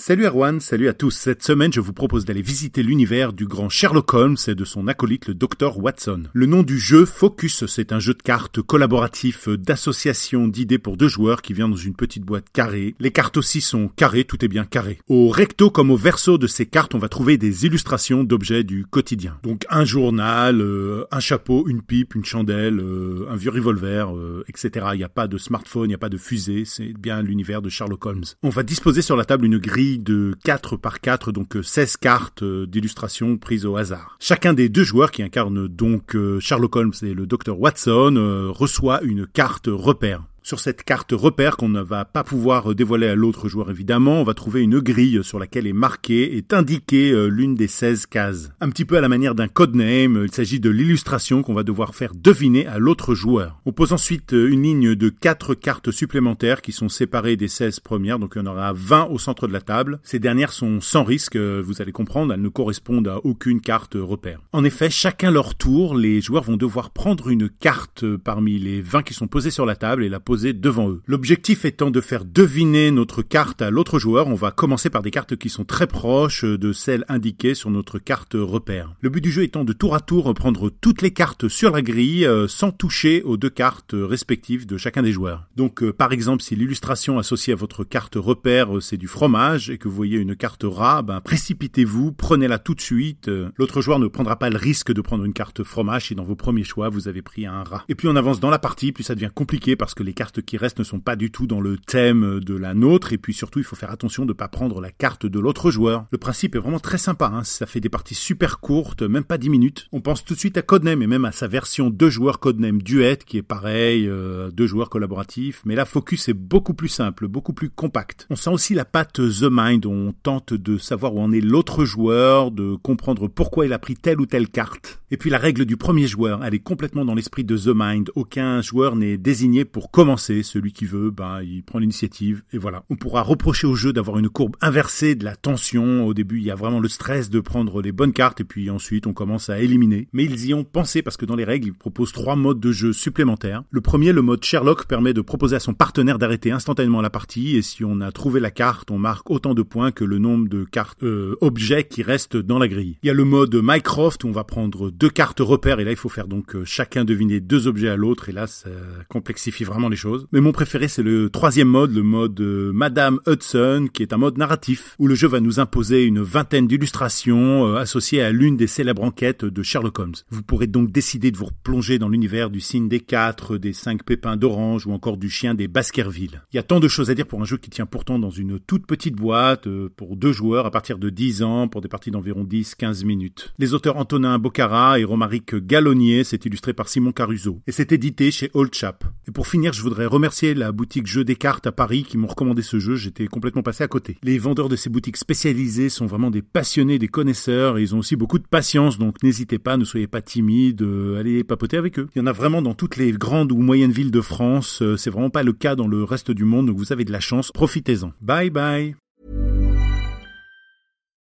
Salut Erwan, salut à tous. Cette semaine, je vous propose d'aller visiter l'univers du grand Sherlock Holmes et de son acolyte le Dr Watson. Le nom du jeu Focus, c'est un jeu de cartes collaboratif d'association d'idées pour deux joueurs qui vient dans une petite boîte carrée. Les cartes aussi sont carrées, tout est bien carré. Au recto comme au verso de ces cartes, on va trouver des illustrations d'objets du quotidien. Donc un journal, euh, un chapeau, une pipe, une chandelle, euh, un vieux revolver, euh, etc. Il n'y a pas de smartphone, il n'y a pas de fusée, c'est bien l'univers de Sherlock Holmes. On va disposer sur la table une grille de 4 par 4, donc 16 cartes d'illustration prises au hasard. Chacun des deux joueurs qui incarnent donc Sherlock Holmes et le Dr Watson reçoit une carte repère. Sur cette carte repère qu'on ne va pas pouvoir dévoiler à l'autre joueur évidemment, on va trouver une grille sur laquelle est marquée, est indiquée euh, l'une des 16 cases. Un petit peu à la manière d'un codename, il s'agit de l'illustration qu'on va devoir faire deviner à l'autre joueur. On pose ensuite euh, une ligne de 4 cartes supplémentaires qui sont séparées des 16 premières, donc il y en aura 20 au centre de la table. Ces dernières sont sans risque, euh, vous allez comprendre, elles ne correspondent à aucune carte repère. En effet, chacun leur tour, les joueurs vont devoir prendre une carte parmi les 20 qui sont posées sur la table et la devant eux. L'objectif étant de faire deviner notre carte à l'autre joueur, on va commencer par des cartes qui sont très proches de celles indiquées sur notre carte repère. Le but du jeu étant de tour à tour prendre toutes les cartes sur la grille euh, sans toucher aux deux cartes respectives de chacun des joueurs. Donc euh, par exemple si l'illustration associée à votre carte repère euh, c'est du fromage et que vous voyez une carte rat, ben, précipitez-vous, prenez-la tout de suite. L'autre joueur ne prendra pas le risque de prendre une carte fromage si dans vos premiers choix vous avez pris un rat. Et puis on avance dans la partie, plus ça devient compliqué parce que les cartes qui restent ne sont pas du tout dans le thème de la nôtre, et puis surtout il faut faire attention de ne pas prendre la carte de l'autre joueur. Le principe est vraiment très sympa, hein. ça fait des parties super courtes, même pas 10 minutes. On pense tout de suite à Codename et même à sa version deux joueurs Codename Duet qui est pareil, euh, deux joueurs collaboratifs, mais là Focus est beaucoup plus simple, beaucoup plus compact. On sent aussi la patte The Mind, on tente de savoir où en est l'autre joueur, de comprendre pourquoi il a pris telle ou telle carte. Et puis la règle du premier joueur, elle est complètement dans l'esprit de The Mind, aucun joueur n'est désigné pour commencer, celui qui veut, ben, il prend l'initiative et voilà. On pourra reprocher au jeu d'avoir une courbe inversée de la tension. Au début, il y a vraiment le stress de prendre les bonnes cartes et puis ensuite on commence à éliminer. Mais ils y ont pensé parce que dans les règles, ils proposent trois modes de jeu supplémentaires. Le premier, le mode Sherlock, permet de proposer à son partenaire d'arrêter instantanément la partie et si on a trouvé la carte, on marque autant de points que le nombre de cartes euh, objets qui restent dans la grille. Il y a le mode Mycroft où on va prendre deux cartes repères et là il faut faire donc euh, chacun deviner deux objets à l'autre et là ça complexifie vraiment les choses. Mais mon préféré, c'est le troisième mode, le mode euh, Madame Hudson, qui est un mode narratif, où le jeu va nous imposer une vingtaine d'illustrations euh, associées à l'une des célèbres enquêtes de Sherlock Holmes. Vous pourrez donc décider de vous replonger dans l'univers du signe des quatre, des cinq pépins d'orange ou encore du chien des Baskerville. Il y a tant de choses à dire pour un jeu qui tient pourtant dans une toute petite boîte, pour deux joueurs à partir de 10 ans, pour des parties d'environ 10-15 minutes. Les auteurs Antonin Bocara et Romaric Gallonnier, c'est illustré par Simon Caruso. Et c'est édité chez Old Chap. Et pour finir, je voudrais remercier la boutique Jeux des cartes à Paris qui m'ont recommandé ce jeu, j'étais complètement passé à côté. Les vendeurs de ces boutiques spécialisées sont vraiment des passionnés, des connaisseurs, et ils ont aussi beaucoup de patience, donc n'hésitez pas, ne soyez pas timide, euh, allez papoter avec eux. Il y en a vraiment dans toutes les grandes ou moyennes villes de France, euh, c'est vraiment pas le cas dans le reste du monde, donc vous avez de la chance, profitez-en. Bye bye